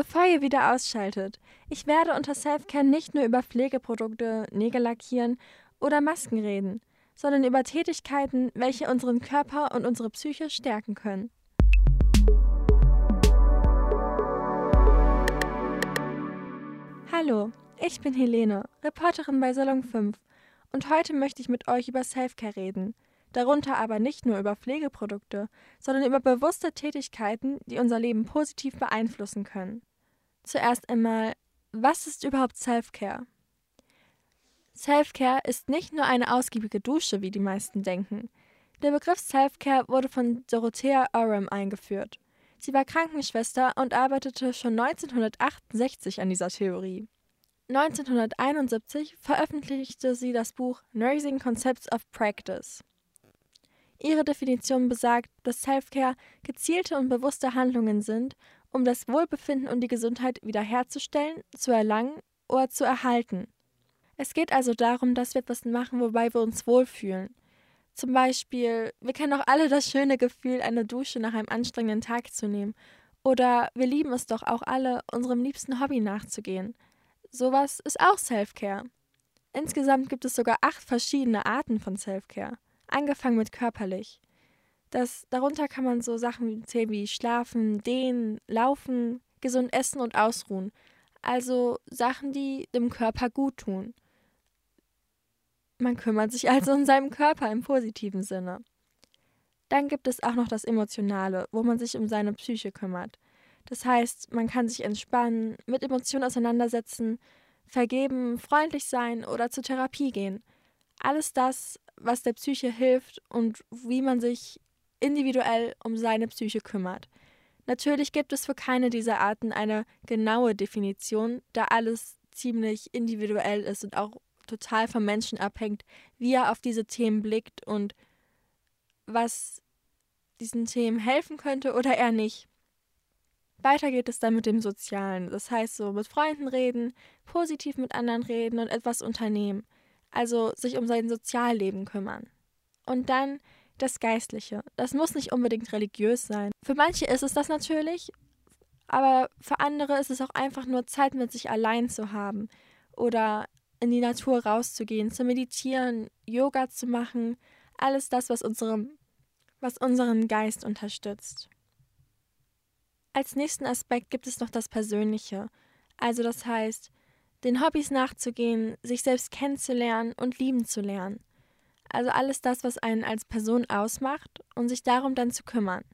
Bevor ihr wieder ausschaltet, ich werde unter Selfcare nicht nur über Pflegeprodukte, Nägel lackieren oder Masken reden, sondern über Tätigkeiten, welche unseren Körper und unsere Psyche stärken können. Hallo, ich bin Helene, Reporterin bei Salon 5 und heute möchte ich mit euch über Selfcare reden. Darunter aber nicht nur über Pflegeprodukte, sondern über bewusste Tätigkeiten, die unser Leben positiv beeinflussen können. Zuerst einmal, was ist überhaupt Selfcare? Selfcare ist nicht nur eine ausgiebige Dusche, wie die meisten denken. Der Begriff Selfcare wurde von Dorothea Oram eingeführt. Sie war Krankenschwester und arbeitete schon 1968 an dieser Theorie. 1971 veröffentlichte sie das Buch Nursing Concepts of Practice. Ihre Definition besagt, dass Selfcare gezielte und bewusste Handlungen sind, um das Wohlbefinden und die Gesundheit wiederherzustellen, zu erlangen oder zu erhalten. Es geht also darum, dass wir etwas machen, wobei wir uns wohlfühlen. Zum Beispiel, wir kennen auch alle das schöne Gefühl, eine Dusche nach einem anstrengenden Tag zu nehmen. Oder wir lieben es doch auch alle, unserem liebsten Hobby nachzugehen. Sowas ist auch Selfcare. Insgesamt gibt es sogar acht verschiedene Arten von Selfcare, angefangen mit körperlich. Das, darunter kann man so Sachen zählen wie Schlafen, Dehnen, Laufen, gesund essen und ausruhen. Also Sachen, die dem Körper gut tun. Man kümmert sich also um seinen Körper im positiven Sinne. Dann gibt es auch noch das Emotionale, wo man sich um seine Psyche kümmert. Das heißt, man kann sich entspannen, mit Emotionen auseinandersetzen, vergeben, freundlich sein oder zur Therapie gehen. Alles das, was der Psyche hilft und wie man sich individuell um seine Psyche kümmert. Natürlich gibt es für keine dieser Arten eine genaue Definition, da alles ziemlich individuell ist und auch total vom Menschen abhängt, wie er auf diese Themen blickt und was diesen Themen helfen könnte oder eher nicht. Weiter geht es dann mit dem Sozialen, das heißt so mit Freunden reden, positiv mit anderen reden und etwas unternehmen, also sich um sein Sozialleben kümmern. Und dann das Geistliche. Das muss nicht unbedingt religiös sein. Für manche ist es das natürlich, aber für andere ist es auch einfach nur Zeit mit sich allein zu haben oder in die Natur rauszugehen, zu meditieren, Yoga zu machen, alles das, was, unserem, was unseren Geist unterstützt. Als nächsten Aspekt gibt es noch das Persönliche, also das heißt, den Hobbys nachzugehen, sich selbst kennenzulernen und lieben zu lernen. Also alles das, was einen als Person ausmacht und sich darum dann zu kümmern.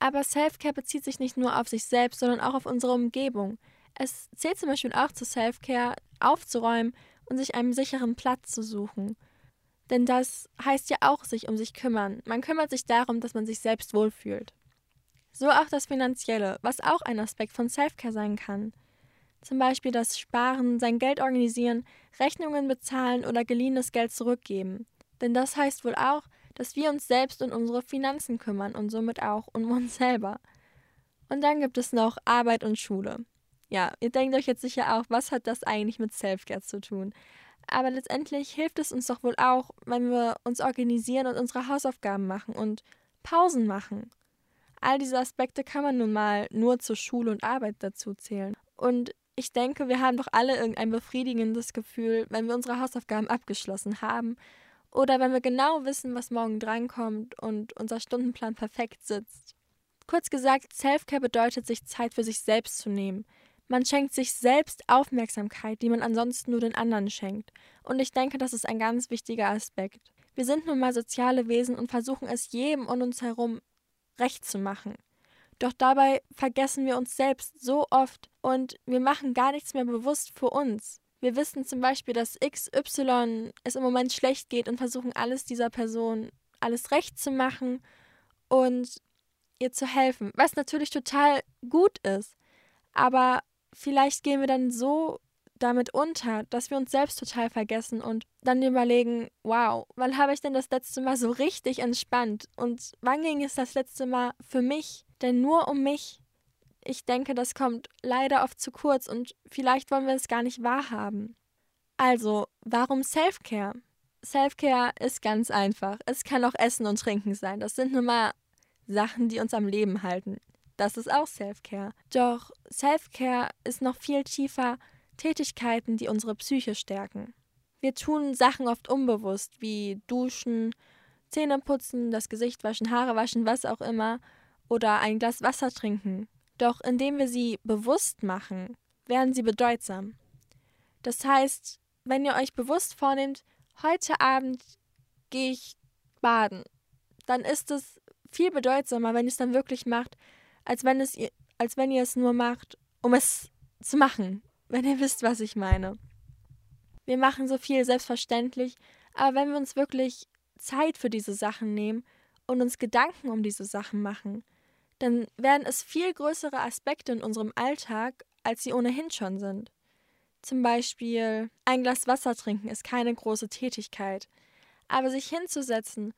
Aber Self-Care bezieht sich nicht nur auf sich selbst, sondern auch auf unsere Umgebung. Es zählt zum Beispiel auch zu Self-Care, aufzuräumen und sich einen sicheren Platz zu suchen. Denn das heißt ja auch sich um sich kümmern. Man kümmert sich darum, dass man sich selbst wohlfühlt. So auch das Finanzielle, was auch ein Aspekt von Self-Care sein kann. Zum Beispiel das Sparen, sein Geld organisieren, Rechnungen bezahlen oder geliehenes Geld zurückgeben. Denn das heißt wohl auch, dass wir uns selbst um unsere Finanzen kümmern und somit auch um uns selber. Und dann gibt es noch Arbeit und Schule. Ja, ihr denkt euch jetzt sicher auch, was hat das eigentlich mit Selfcare zu tun? Aber letztendlich hilft es uns doch wohl auch, wenn wir uns organisieren und unsere Hausaufgaben machen und Pausen machen. All diese Aspekte kann man nun mal nur zur Schule und Arbeit dazu zählen. Und ich denke, wir haben doch alle irgendein befriedigendes Gefühl, wenn wir unsere Hausaufgaben abgeschlossen haben oder wenn wir genau wissen, was morgen drankommt und unser Stundenplan perfekt sitzt. Kurz gesagt, Selfcare bedeutet, sich Zeit für sich selbst zu nehmen. Man schenkt sich selbst Aufmerksamkeit, die man ansonsten nur den anderen schenkt. Und ich denke, das ist ein ganz wichtiger Aspekt. Wir sind nun mal soziale Wesen und versuchen es jedem um uns herum recht zu machen. Doch dabei vergessen wir uns selbst so oft und wir machen gar nichts mehr bewusst für uns. Wir wissen zum Beispiel, dass XY es im Moment schlecht geht und versuchen alles dieser Person alles recht zu machen und ihr zu helfen, was natürlich total gut ist. Aber vielleicht gehen wir dann so damit unter, dass wir uns selbst total vergessen und dann überlegen, wow, wann habe ich denn das letzte Mal so richtig entspannt und wann ging es das letzte Mal für mich, denn nur um mich ich denke, das kommt leider oft zu kurz und vielleicht wollen wir es gar nicht wahrhaben. Also, warum Self-Care? Self-Care ist ganz einfach. Es kann auch Essen und Trinken sein. Das sind nun mal Sachen, die uns am Leben halten. das ist auch Self-Care. Doch Self-Care ist noch viel tiefer Tätigkeiten, die unsere Psyche stärken. Wir tun Sachen oft unbewusst, wie duschen, Zähne putzen, das Gesicht waschen, Haare waschen, was auch immer, oder ein Glas Wasser trinken. Doch indem wir sie bewusst machen, werden sie bedeutsam. Das heißt, wenn ihr euch bewusst vornehmt, heute Abend gehe ich baden, dann ist es viel bedeutsamer, wenn ihr es dann wirklich macht, als wenn, es, als wenn ihr es nur macht, um es zu machen, wenn ihr wisst, was ich meine. Wir machen so viel selbstverständlich, aber wenn wir uns wirklich Zeit für diese Sachen nehmen und uns Gedanken um diese Sachen machen, dann werden es viel größere Aspekte in unserem Alltag, als sie ohnehin schon sind. Zum Beispiel ein Glas Wasser trinken ist keine große Tätigkeit, aber sich hinzusetzen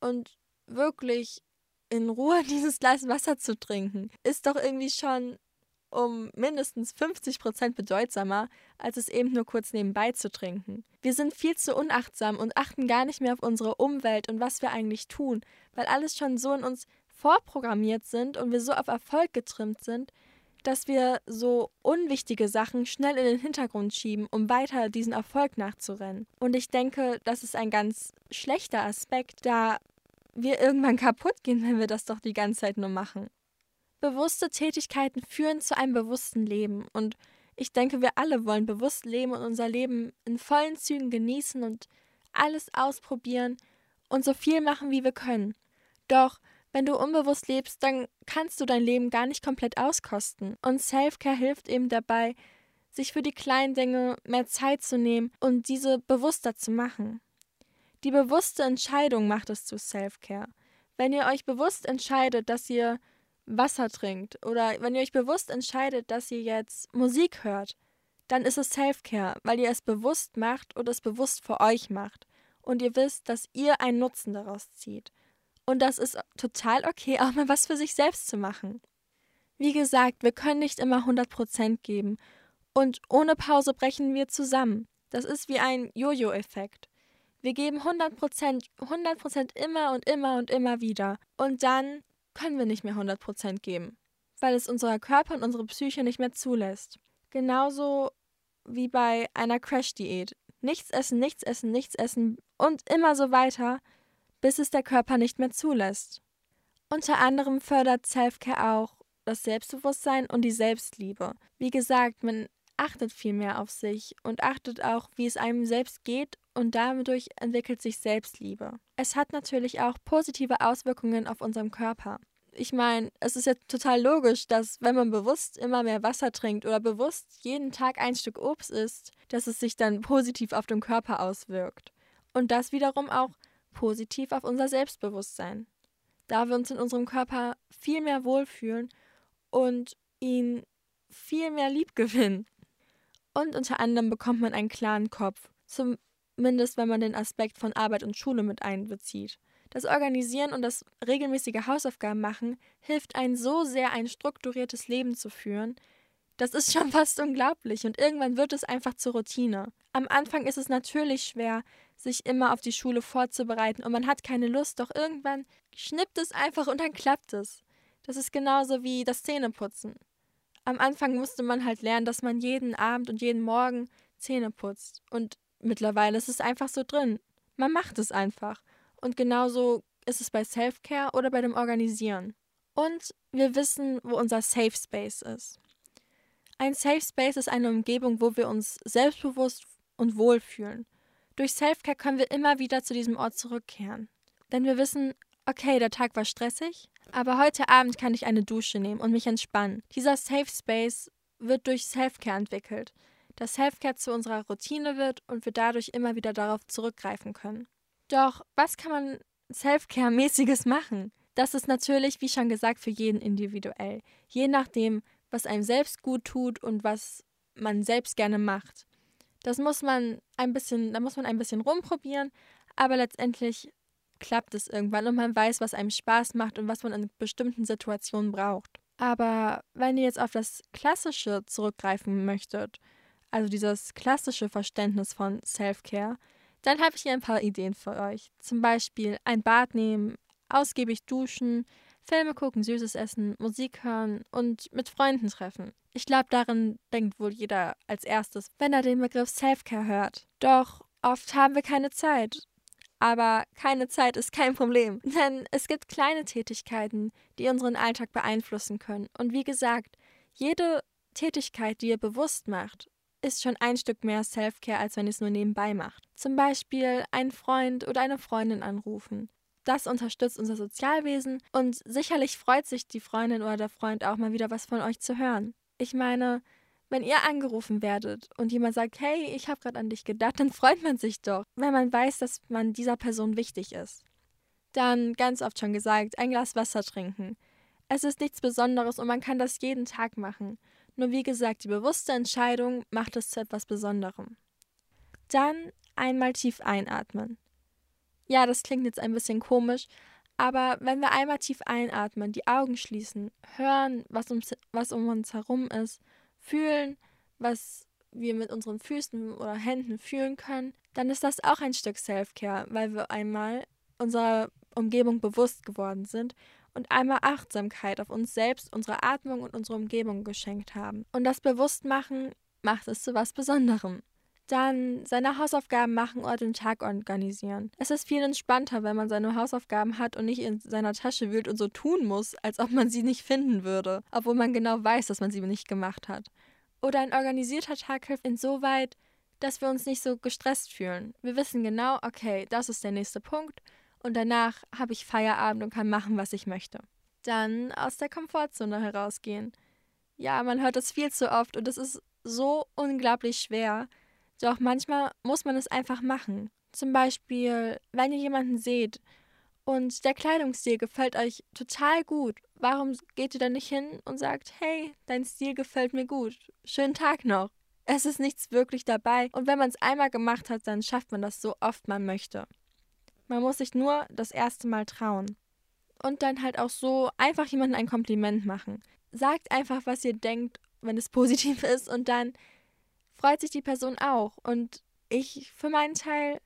und wirklich in Ruhe dieses Glas Wasser zu trinken, ist doch irgendwie schon um mindestens 50 Prozent bedeutsamer, als es eben nur kurz nebenbei zu trinken. Wir sind viel zu unachtsam und achten gar nicht mehr auf unsere Umwelt und was wir eigentlich tun, weil alles schon so in uns vorprogrammiert sind und wir so auf Erfolg getrimmt sind, dass wir so unwichtige Sachen schnell in den Hintergrund schieben, um weiter diesen Erfolg nachzurennen. Und ich denke, das ist ein ganz schlechter Aspekt, da wir irgendwann kaputt gehen, wenn wir das doch die ganze Zeit nur machen. Bewusste Tätigkeiten führen zu einem bewussten Leben und ich denke, wir alle wollen bewusst leben und unser Leben in vollen Zügen genießen und alles ausprobieren und so viel machen, wie wir können. Doch wenn du unbewusst lebst, dann kannst du dein Leben gar nicht komplett auskosten. Und Selfcare hilft eben dabei, sich für die kleinen Dinge mehr Zeit zu nehmen und diese bewusster zu machen. Die bewusste Entscheidung macht es zu Selfcare. Wenn ihr euch bewusst entscheidet, dass ihr Wasser trinkt oder wenn ihr euch bewusst entscheidet, dass ihr jetzt Musik hört, dann ist es Selfcare, weil ihr es bewusst macht und es bewusst für euch macht und ihr wisst, dass ihr einen Nutzen daraus zieht. Und das ist total okay, auch mal was für sich selbst zu machen. Wie gesagt, wir können nicht immer 100% geben. Und ohne Pause brechen wir zusammen. Das ist wie ein Jojo-Effekt. Wir geben 100%, 100% immer und immer und immer wieder. Und dann können wir nicht mehr 100% geben, weil es unser Körper und unsere Psyche nicht mehr zulässt. Genauso wie bei einer Crash-Diät. Nichts essen, nichts essen, nichts essen und immer so weiter, bis es der Körper nicht mehr zulässt. Unter anderem fördert Selfcare auch das Selbstbewusstsein und die Selbstliebe. Wie gesagt, man achtet viel mehr auf sich und achtet auch, wie es einem selbst geht und dadurch entwickelt sich Selbstliebe. Es hat natürlich auch positive Auswirkungen auf unseren Körper. Ich meine, es ist ja total logisch, dass wenn man bewusst immer mehr Wasser trinkt oder bewusst jeden Tag ein Stück Obst isst, dass es sich dann positiv auf den Körper auswirkt. Und das wiederum auch positiv auf unser Selbstbewusstsein, da wir uns in unserem Körper viel mehr wohlfühlen und ihn viel mehr lieb gewinnen. Und unter anderem bekommt man einen klaren Kopf, zumindest wenn man den Aspekt von Arbeit und Schule mit einbezieht. Das Organisieren und das regelmäßige Hausaufgaben machen hilft einem so sehr, ein strukturiertes Leben zu führen, das ist schon fast unglaublich und irgendwann wird es einfach zur Routine. Am Anfang ist es natürlich schwer, sich immer auf die Schule vorzubereiten und man hat keine Lust, doch irgendwann schnippt es einfach und dann klappt es. Das ist genauso wie das Zähneputzen. Am Anfang musste man halt lernen, dass man jeden Abend und jeden Morgen Zähne putzt. Und mittlerweile ist es einfach so drin. Man macht es einfach. Und genauso ist es bei Self-Care oder bei dem Organisieren. Und wir wissen, wo unser Safe Space ist. Ein Safe Space ist eine Umgebung, wo wir uns selbstbewusst und wohl fühlen. Durch Selfcare können wir immer wieder zu diesem Ort zurückkehren. Denn wir wissen, okay, der Tag war stressig, aber heute Abend kann ich eine Dusche nehmen und mich entspannen. Dieser Safe Space wird durch Selfcare entwickelt, dass Selfcare zu unserer Routine wird und wir dadurch immer wieder darauf zurückgreifen können. Doch was kann man Selfcare-mäßiges machen? Das ist natürlich, wie schon gesagt, für jeden individuell. Je nachdem, was einem selbst gut tut und was man selbst gerne macht. Das muss man ein bisschen, da muss man ein bisschen rumprobieren, aber letztendlich klappt es irgendwann und man weiß, was einem Spaß macht und was man in bestimmten Situationen braucht. Aber wenn ihr jetzt auf das Klassische zurückgreifen möchtet, also dieses klassische Verständnis von Self-Care, dann habe ich hier ein paar Ideen für euch. Zum Beispiel ein Bad nehmen, ausgiebig duschen, Filme gucken, Süßes essen, Musik hören und mit Freunden treffen. Ich glaube, darin denkt wohl jeder als erstes, wenn er den Begriff Self-Care hört. Doch oft haben wir keine Zeit. Aber keine Zeit ist kein Problem, denn es gibt kleine Tätigkeiten, die unseren Alltag beeinflussen können. Und wie gesagt, jede Tätigkeit, die ihr bewusst macht, ist schon ein Stück mehr Self-Care, als wenn ihr es nur nebenbei macht. Zum Beispiel einen Freund oder eine Freundin anrufen. Das unterstützt unser Sozialwesen und sicherlich freut sich die Freundin oder der Freund auch mal wieder was von euch zu hören. Ich meine, wenn ihr angerufen werdet und jemand sagt, hey, ich habe gerade an dich gedacht, dann freut man sich doch, wenn man weiß, dass man dieser Person wichtig ist. Dann, ganz oft schon gesagt, ein Glas Wasser trinken. Es ist nichts Besonderes und man kann das jeden Tag machen. Nur wie gesagt, die bewusste Entscheidung macht es zu etwas Besonderem. Dann einmal tief einatmen. Ja, das klingt jetzt ein bisschen komisch, aber wenn wir einmal tief einatmen, die Augen schließen, hören, was um, was um uns herum ist, fühlen, was wir mit unseren Füßen oder Händen fühlen können, dann ist das auch ein Stück Self-Care, weil wir einmal unserer Umgebung bewusst geworden sind und einmal Achtsamkeit auf uns selbst, unsere Atmung und unsere Umgebung geschenkt haben. Und das Bewusstmachen macht es zu was Besonderem. Dann seine Hausaufgaben machen oder den Tag organisieren. Es ist viel entspannter, wenn man seine Hausaufgaben hat und nicht in seiner Tasche wühlt und so tun muss, als ob man sie nicht finden würde, obwohl man genau weiß, dass man sie nicht gemacht hat. Oder ein organisierter Tag hilft insoweit, dass wir uns nicht so gestresst fühlen. Wir wissen genau, okay, das ist der nächste Punkt und danach habe ich Feierabend und kann machen, was ich möchte. Dann aus der Komfortzone herausgehen. Ja, man hört das viel zu oft und es ist so unglaublich schwer. Doch manchmal muss man es einfach machen. Zum Beispiel, wenn ihr jemanden seht und der Kleidungsstil gefällt euch total gut, warum geht ihr dann nicht hin und sagt, hey, dein Stil gefällt mir gut, schönen Tag noch. Es ist nichts wirklich dabei und wenn man es einmal gemacht hat, dann schafft man das so oft man möchte. Man muss sich nur das erste Mal trauen. Und dann halt auch so einfach jemandem ein Kompliment machen. Sagt einfach, was ihr denkt, wenn es positiv ist und dann freut sich die Person auch. Und ich für meinen Teil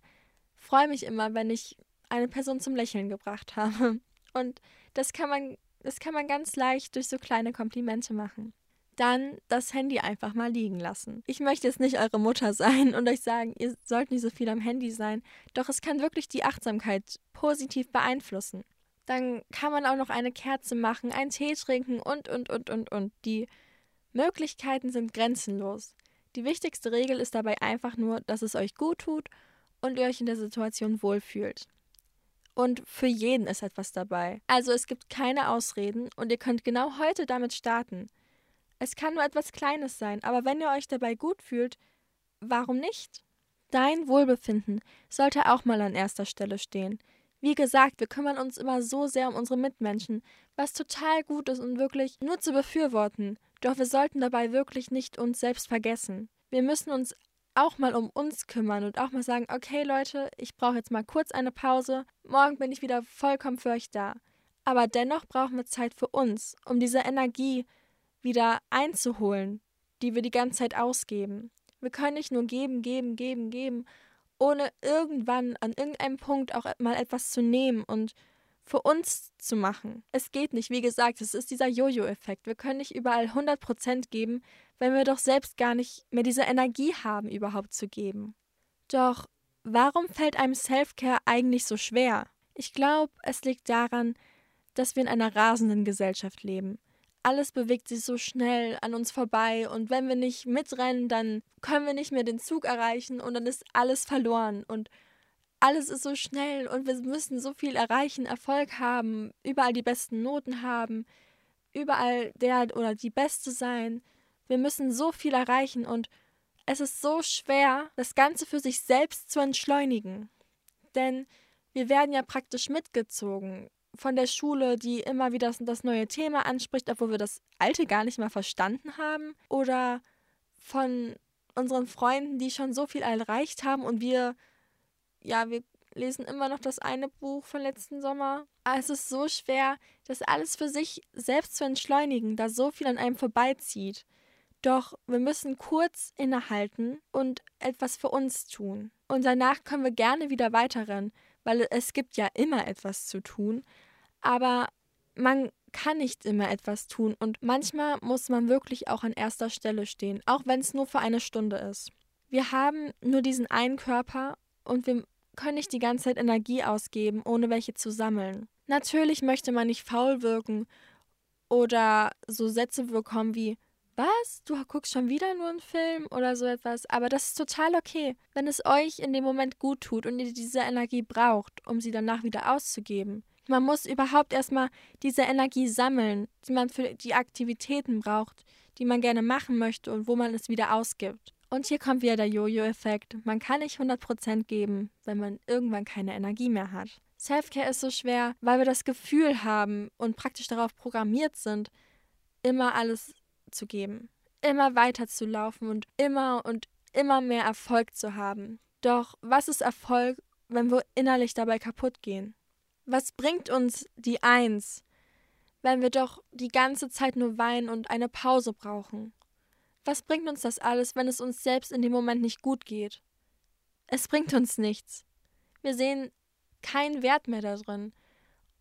freue mich immer, wenn ich eine Person zum Lächeln gebracht habe. Und das kann man, das kann man ganz leicht durch so kleine Komplimente machen dann das Handy einfach mal liegen lassen. Ich möchte jetzt nicht eure Mutter sein und euch sagen, ihr sollt nicht so viel am Handy sein, doch es kann wirklich die Achtsamkeit positiv beeinflussen. Dann kann man auch noch eine Kerze machen, einen Tee trinken und, und, und, und, und. Die Möglichkeiten sind grenzenlos. Die wichtigste Regel ist dabei einfach nur, dass es euch gut tut und ihr euch in der Situation wohlfühlt. Und für jeden ist etwas dabei. Also es gibt keine Ausreden und ihr könnt genau heute damit starten. Es kann nur etwas Kleines sein, aber wenn ihr euch dabei gut fühlt, warum nicht? Dein Wohlbefinden sollte auch mal an erster Stelle stehen. Wie gesagt, wir kümmern uns immer so sehr um unsere Mitmenschen, was total gut ist und wirklich nur zu befürworten. Doch wir sollten dabei wirklich nicht uns selbst vergessen. Wir müssen uns auch mal um uns kümmern und auch mal sagen, okay Leute, ich brauche jetzt mal kurz eine Pause, morgen bin ich wieder vollkommen für euch da. Aber dennoch brauchen wir Zeit für uns, um diese Energie wieder einzuholen, die wir die ganze Zeit ausgeben. Wir können nicht nur geben, geben, geben, geben, ohne irgendwann an irgendeinem Punkt auch mal etwas zu nehmen und für uns zu machen. Es geht nicht, wie gesagt, es ist dieser Jojo-Effekt. Wir können nicht überall 100% geben, wenn wir doch selbst gar nicht mehr diese Energie haben, überhaupt zu geben. Doch warum fällt einem Self-Care eigentlich so schwer? Ich glaube, es liegt daran, dass wir in einer rasenden Gesellschaft leben alles bewegt sich so schnell an uns vorbei und wenn wir nicht mitrennen, dann können wir nicht mehr den Zug erreichen und dann ist alles verloren und alles ist so schnell und wir müssen so viel erreichen, Erfolg haben, überall die besten Noten haben, überall der oder die Beste sein. Wir müssen so viel erreichen und es ist so schwer, das Ganze für sich selbst zu entschleunigen. Denn wir werden ja praktisch mitgezogen von der Schule, die immer wieder das, das neue Thema anspricht, obwohl wir das alte gar nicht mal verstanden haben. Oder von unseren Freunden, die schon so viel erreicht haben und wir, ja, wir lesen immer noch das eine Buch von letzten Sommer. Es ist so schwer, das alles für sich selbst zu entschleunigen, da so viel an einem vorbeizieht. Doch wir müssen kurz innehalten und etwas für uns tun. Und danach können wir gerne wieder weiterrennen, weil es gibt ja immer etwas zu tun. Aber man kann nicht immer etwas tun und manchmal muss man wirklich auch an erster Stelle stehen, auch wenn es nur für eine Stunde ist. Wir haben nur diesen einen Körper und wir können nicht die ganze Zeit Energie ausgeben, ohne welche zu sammeln. Natürlich möchte man nicht faul wirken oder so Sätze bekommen wie was? Du guckst schon wieder nur einen Film oder so etwas. Aber das ist total okay, wenn es euch in dem Moment gut tut und ihr diese Energie braucht, um sie danach wieder auszugeben. Man muss überhaupt erstmal diese Energie sammeln, die man für die Aktivitäten braucht, die man gerne machen möchte und wo man es wieder ausgibt. Und hier kommt wieder der Jojo-Effekt. Man kann nicht 100% geben, wenn man irgendwann keine Energie mehr hat. Selfcare ist so schwer, weil wir das Gefühl haben und praktisch darauf programmiert sind, immer alles zu geben, immer weiter zu laufen und immer und immer mehr Erfolg zu haben. Doch was ist Erfolg, wenn wir innerlich dabei kaputt gehen? Was bringt uns die Eins, wenn wir doch die ganze Zeit nur weinen und eine Pause brauchen? Was bringt uns das alles, wenn es uns selbst in dem Moment nicht gut geht? Es bringt uns nichts. Wir sehen keinen Wert mehr darin.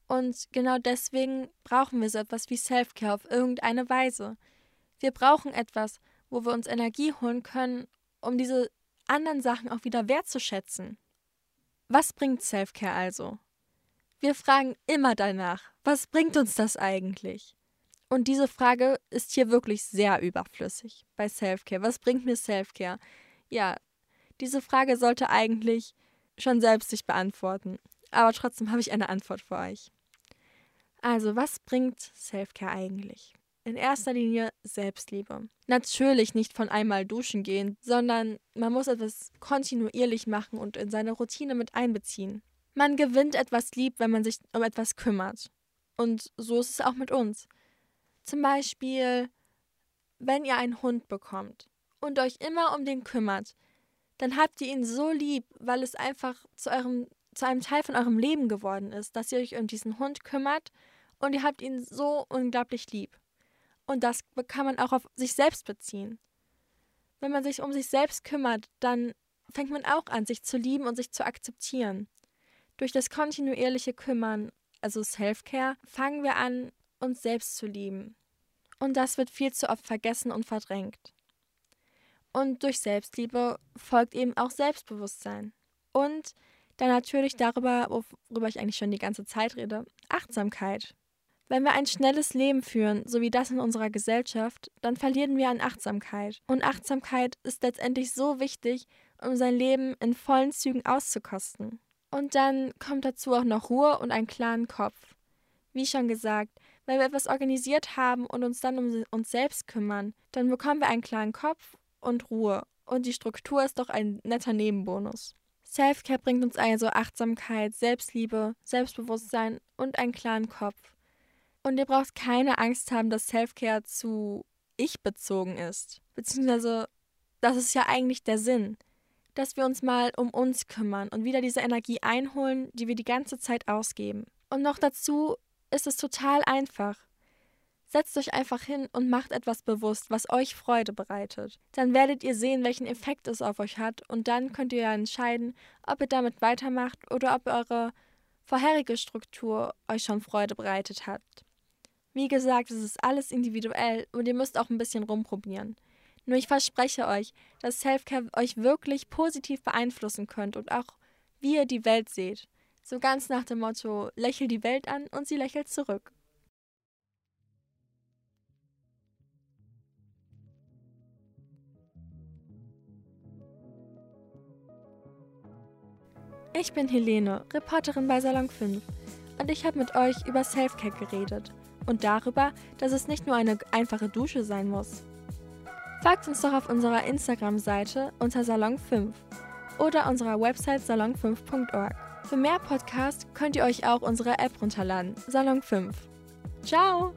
Und genau deswegen brauchen wir so etwas wie Self-Care auf irgendeine Weise. Wir brauchen etwas, wo wir uns Energie holen können, um diese anderen Sachen auch wieder wertzuschätzen. Was bringt Self-Care also? Wir fragen immer danach, was bringt uns das eigentlich? Und diese Frage ist hier wirklich sehr überflüssig bei Selfcare. Was bringt mir Selfcare? Ja, diese Frage sollte eigentlich schon selbst sich beantworten. Aber trotzdem habe ich eine Antwort für euch. Also, was bringt Selfcare eigentlich? In erster Linie Selbstliebe. Natürlich nicht von einmal duschen gehen, sondern man muss etwas kontinuierlich machen und in seine Routine mit einbeziehen. Man gewinnt etwas lieb, wenn man sich um etwas kümmert. Und so ist es auch mit uns. Zum Beispiel, wenn ihr einen Hund bekommt und euch immer um den kümmert, dann habt ihr ihn so lieb, weil es einfach zu, eurem, zu einem Teil von eurem Leben geworden ist, dass ihr euch um diesen Hund kümmert und ihr habt ihn so unglaublich lieb. Und das kann man auch auf sich selbst beziehen. Wenn man sich um sich selbst kümmert, dann fängt man auch an, sich zu lieben und sich zu akzeptieren. Durch das kontinuierliche Kümmern, also Self-Care, fangen wir an, uns selbst zu lieben. Und das wird viel zu oft vergessen und verdrängt. Und durch Selbstliebe folgt eben auch Selbstbewusstsein. Und dann natürlich darüber, worüber ich eigentlich schon die ganze Zeit rede, Achtsamkeit. Wenn wir ein schnelles Leben führen, so wie das in unserer Gesellschaft, dann verlieren wir an Achtsamkeit. Und Achtsamkeit ist letztendlich so wichtig, um sein Leben in vollen Zügen auszukosten. Und dann kommt dazu auch noch Ruhe und einen klaren Kopf. Wie schon gesagt, wenn wir etwas organisiert haben und uns dann um uns selbst kümmern, dann bekommen wir einen klaren Kopf und Ruhe. Und die Struktur ist doch ein netter Nebenbonus. Selfcare bringt uns also Achtsamkeit, Selbstliebe, Selbstbewusstsein und einen klaren Kopf. Und ihr braucht keine Angst haben, dass Selfcare zu ich bezogen ist. Beziehungsweise, das ist ja eigentlich der Sinn dass wir uns mal um uns kümmern und wieder diese Energie einholen, die wir die ganze Zeit ausgeben. Und noch dazu ist es total einfach. Setzt euch einfach hin und macht etwas bewusst, was euch Freude bereitet. Dann werdet ihr sehen, welchen Effekt es auf euch hat und dann könnt ihr ja entscheiden, ob ihr damit weitermacht oder ob eure vorherige Struktur euch schon Freude bereitet hat. Wie gesagt, es ist alles individuell und ihr müsst auch ein bisschen rumprobieren. Nur ich verspreche euch, dass Selfcare euch wirklich positiv beeinflussen könnt und auch wie ihr die Welt seht. So ganz nach dem Motto, lächel die Welt an und sie lächelt zurück. Ich bin Helene, Reporterin bei Salon 5 und ich habe mit euch über Selfcare geredet und darüber, dass es nicht nur eine einfache Dusche sein muss. Folgt uns doch auf unserer Instagram-Seite unter Salon 5 oder unserer Website salon5.org. Für mehr Podcasts könnt ihr euch auch unsere App runterladen, Salon 5. Ciao!